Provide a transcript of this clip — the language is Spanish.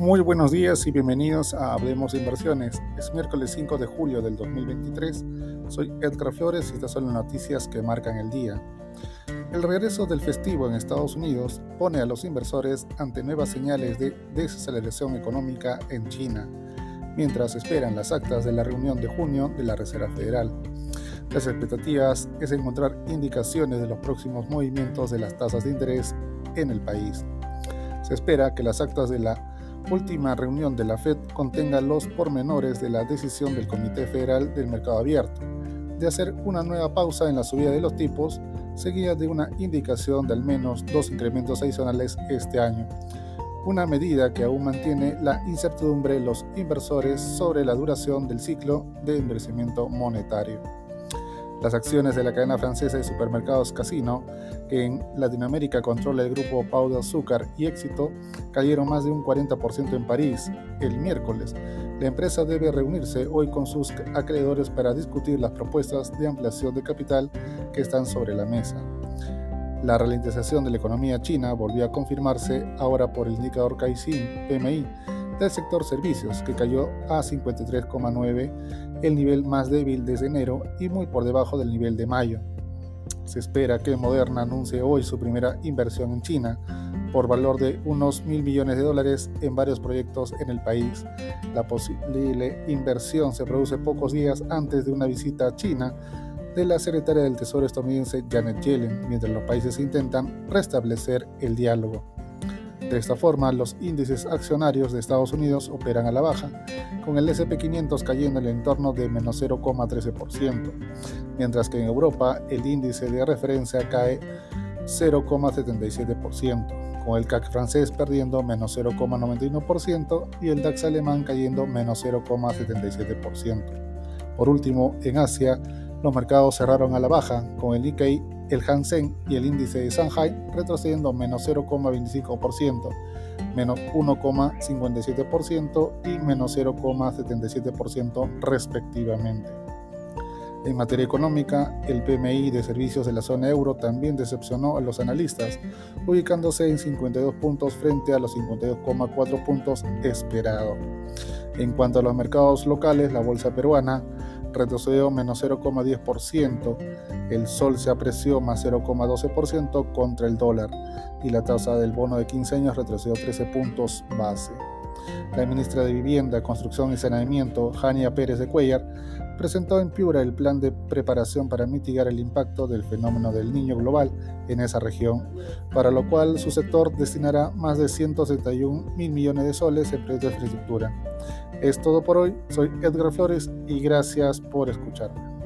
Muy buenos días y bienvenidos a Hablemos Inversiones. Es miércoles 5 de julio del 2023. Soy Edgar Flores y estas son las noticias que marcan el día. El regreso del festivo en Estados Unidos pone a los inversores ante nuevas señales de desaceleración económica en China, mientras esperan las actas de la reunión de junio de la Reserva Federal. Las expectativas es encontrar indicaciones de los próximos movimientos de las tasas de interés en el país. Se espera que las actas de la última reunión de la Fed contenga los pormenores de la decisión del Comité Federal del Mercado Abierto de hacer una nueva pausa en la subida de los tipos, seguida de una indicación de al menos dos incrementos adicionales este año, una medida que aún mantiene la incertidumbre de los inversores sobre la duración del ciclo de endurecimiento monetario. Las acciones de la cadena francesa de supermercados Casino, que en Latinoamérica controla el grupo Pau de Azúcar y Éxito, cayeron más de un 40% en París el miércoles. La empresa debe reunirse hoy con sus acreedores para discutir las propuestas de ampliación de capital que están sobre la mesa. La ralentización de la economía china volvió a confirmarse ahora por el indicador Caixin PMI del sector servicios, que cayó a 53,9 el nivel más débil desde enero y muy por debajo del nivel de mayo. Se espera que Moderna anuncie hoy su primera inversión en China por valor de unos mil millones de dólares en varios proyectos en el país. La posible inversión se produce pocos días antes de una visita a China de la secretaria del Tesoro estadounidense Janet Yellen, mientras los países intentan restablecer el diálogo. De esta forma, los índices accionarios de Estados Unidos operan a la baja, con el SP500 cayendo en el entorno de menos 0,13%, mientras que en Europa el índice de referencia cae 0,77%, con el CAC francés perdiendo menos 0,91% y el DAX alemán cayendo menos 0,77%. Por último, en Asia, los mercados cerraron a la baja, con el Nikkei el Hansen y el índice de Shanghai retrocediendo menos 0,25%, menos 1,57% y menos 0,77% respectivamente. En materia económica, el PMI de servicios de la zona euro también decepcionó a los analistas, ubicándose en 52 puntos frente a los 52,4 puntos esperados. En cuanto a los mercados locales, la bolsa peruana retrocedió menos 0,10%, el sol se apreció más 0,12% contra el dólar y la tasa del bono de 15 años retrocedió 13 puntos base. La ministra de Vivienda, Construcción y Saneamiento, Jania Pérez de Cuellar, presentó en Piura el plan de preparación para mitigar el impacto del fenómeno del niño global en esa región, para lo cual su sector destinará más de 171 mil millones de soles en proyectos de infraestructura. Es todo por hoy, soy Edgar Flores y gracias por escucharme.